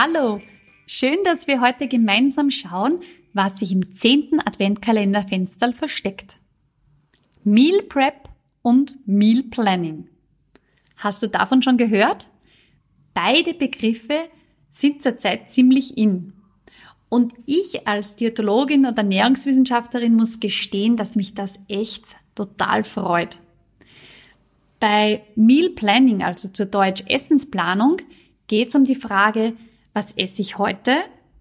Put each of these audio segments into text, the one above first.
Hallo, schön, dass wir heute gemeinsam schauen, was sich im 10. Adventkalenderfenster versteckt. Meal Prep und Meal Planning. Hast du davon schon gehört? Beide Begriffe sind zurzeit ziemlich in. Und ich als Diätologin und Ernährungswissenschaftlerin muss gestehen, dass mich das echt total freut. Bei Meal Planning, also zur Deutsch Essensplanung, geht es um die Frage, was esse ich heute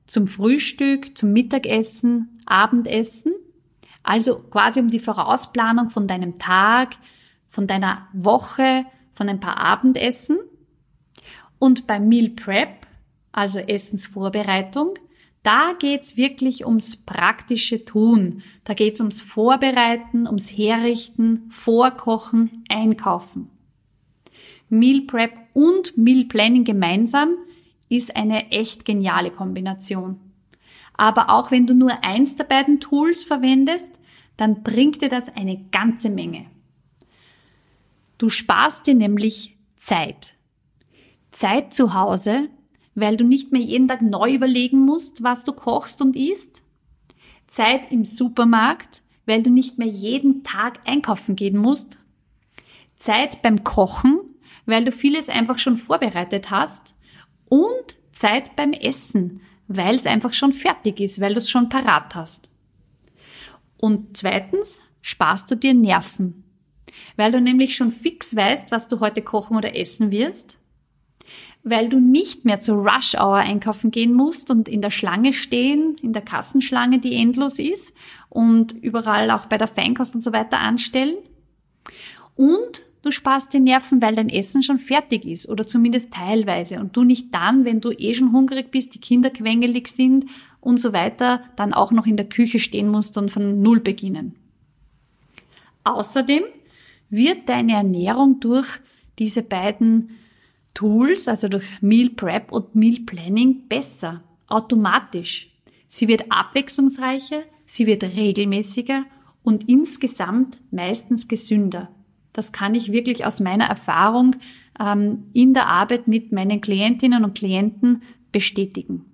zum Frühstück, zum Mittagessen, Abendessen. Also quasi um die Vorausplanung von deinem Tag, von deiner Woche, von ein paar Abendessen. Und beim Meal Prep, also Essensvorbereitung, da geht's wirklich ums praktische Tun. Da geht's ums Vorbereiten, ums Herrichten, Vorkochen, Einkaufen. Meal Prep und Meal Planning gemeinsam ist eine echt geniale Kombination. Aber auch wenn du nur eins der beiden Tools verwendest, dann bringt dir das eine ganze Menge. Du sparst dir nämlich Zeit. Zeit zu Hause, weil du nicht mehr jeden Tag neu überlegen musst, was du kochst und isst. Zeit im Supermarkt, weil du nicht mehr jeden Tag einkaufen gehen musst. Zeit beim Kochen, weil du vieles einfach schon vorbereitet hast und Zeit beim Essen, weil es einfach schon fertig ist, weil du es schon parat hast. Und zweitens sparst du dir Nerven, weil du nämlich schon fix weißt, was du heute kochen oder essen wirst, weil du nicht mehr zur Rush Hour einkaufen gehen musst und in der Schlange stehen, in der Kassenschlange, die endlos ist und überall auch bei der Feinkost und so weiter anstellen. Und Du sparst die Nerven, weil dein Essen schon fertig ist oder zumindest teilweise und du nicht dann, wenn du eh schon hungrig bist, die Kinder quengelig sind und so weiter, dann auch noch in der Küche stehen musst und von Null beginnen. Außerdem wird deine Ernährung durch diese beiden Tools, also durch Meal Prep und Meal Planning, besser, automatisch. Sie wird abwechslungsreicher, sie wird regelmäßiger und insgesamt meistens gesünder. Das kann ich wirklich aus meiner Erfahrung ähm, in der Arbeit mit meinen Klientinnen und Klienten bestätigen.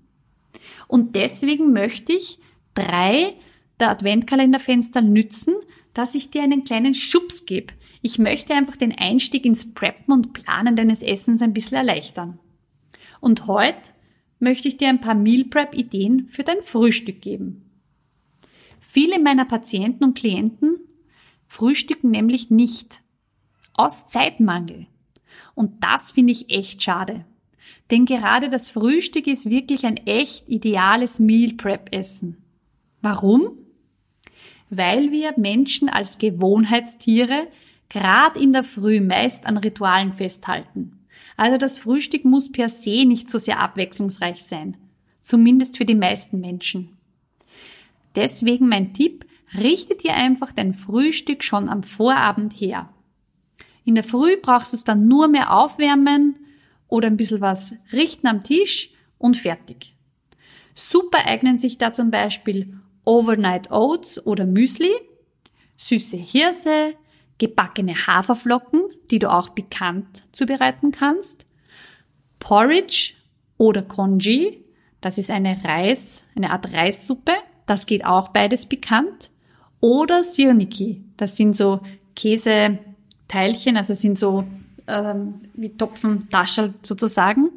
Und deswegen möchte ich drei der Adventkalenderfenster nützen, dass ich dir einen kleinen Schubs gebe. Ich möchte einfach den Einstieg ins Preppen und Planen deines Essens ein bisschen erleichtern. Und heute möchte ich dir ein paar Meal Prep Ideen für dein Frühstück geben. Viele meiner Patienten und Klienten frühstücken nämlich nicht aus Zeitmangel. Und das finde ich echt schade. Denn gerade das Frühstück ist wirklich ein echt ideales Meal Prep Essen. Warum? Weil wir Menschen als Gewohnheitstiere gerade in der Früh meist an Ritualen festhalten. Also das Frühstück muss per se nicht so sehr abwechslungsreich sein. Zumindest für die meisten Menschen. Deswegen mein Tipp, richte dir einfach dein Frühstück schon am Vorabend her. In der Früh brauchst du es dann nur mehr aufwärmen oder ein bisschen was richten am Tisch und fertig. Super eignen sich da zum Beispiel Overnight Oats oder Müsli, süße Hirse, gebackene Haferflocken, die du auch bekannt zubereiten kannst, Porridge oder Congee, das ist eine Reis, eine Art Reissuppe, das geht auch beides bekannt, oder Sirniki, das sind so Käse, Teilchen, also sind so ähm, wie Topfen Taschel sozusagen.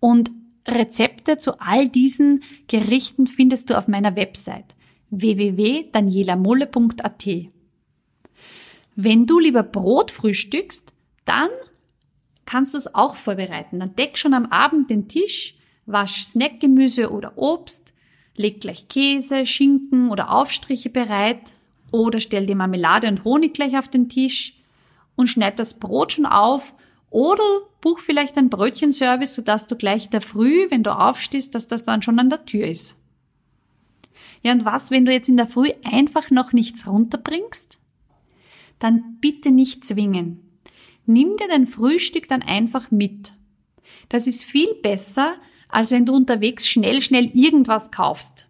Und Rezepte zu all diesen Gerichten findest du auf meiner Website www.danielamolle.at. Wenn du lieber Brot frühstückst, dann kannst du es auch vorbereiten. Dann deck schon am Abend den Tisch, wasch Snackgemüse oder Obst, leg gleich Käse, Schinken oder Aufstriche bereit oder stell dir Marmelade und Honig gleich auf den Tisch und schneid das Brot schon auf oder buch vielleicht ein Brötchenservice, sodass du gleich in der Früh, wenn du aufstehst, dass das dann schon an der Tür ist. Ja, und was, wenn du jetzt in der Früh einfach noch nichts runterbringst? Dann bitte nicht zwingen. Nimm dir dein Frühstück dann einfach mit. Das ist viel besser, als wenn du unterwegs schnell, schnell irgendwas kaufst.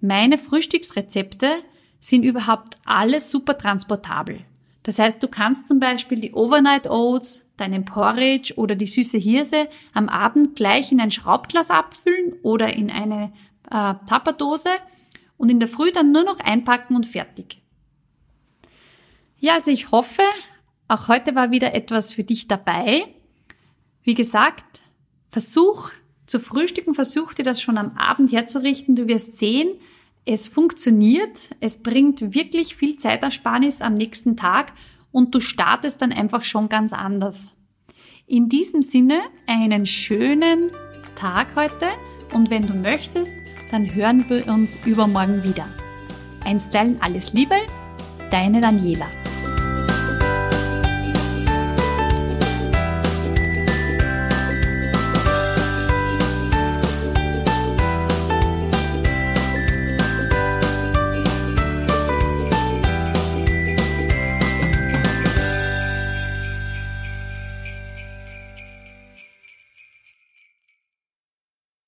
Meine Frühstücksrezepte sind überhaupt alles super transportabel. Das heißt, du kannst zum Beispiel die Overnight Oats, deinen Porridge oder die süße Hirse am Abend gleich in ein Schraubglas abfüllen oder in eine äh, Tupperdose und in der Früh dann nur noch einpacken und fertig. Ja, also ich hoffe, auch heute war wieder etwas für dich dabei. Wie gesagt, versuch zu frühstücken, versuch dir das schon am Abend herzurichten. Du wirst sehen, es funktioniert, es bringt wirklich viel Zeitersparnis am nächsten Tag und du startest dann einfach schon ganz anders. In diesem Sinne einen schönen Tag heute und wenn du möchtest, dann hören wir uns übermorgen wieder. Einstweilen alles Liebe, deine Daniela.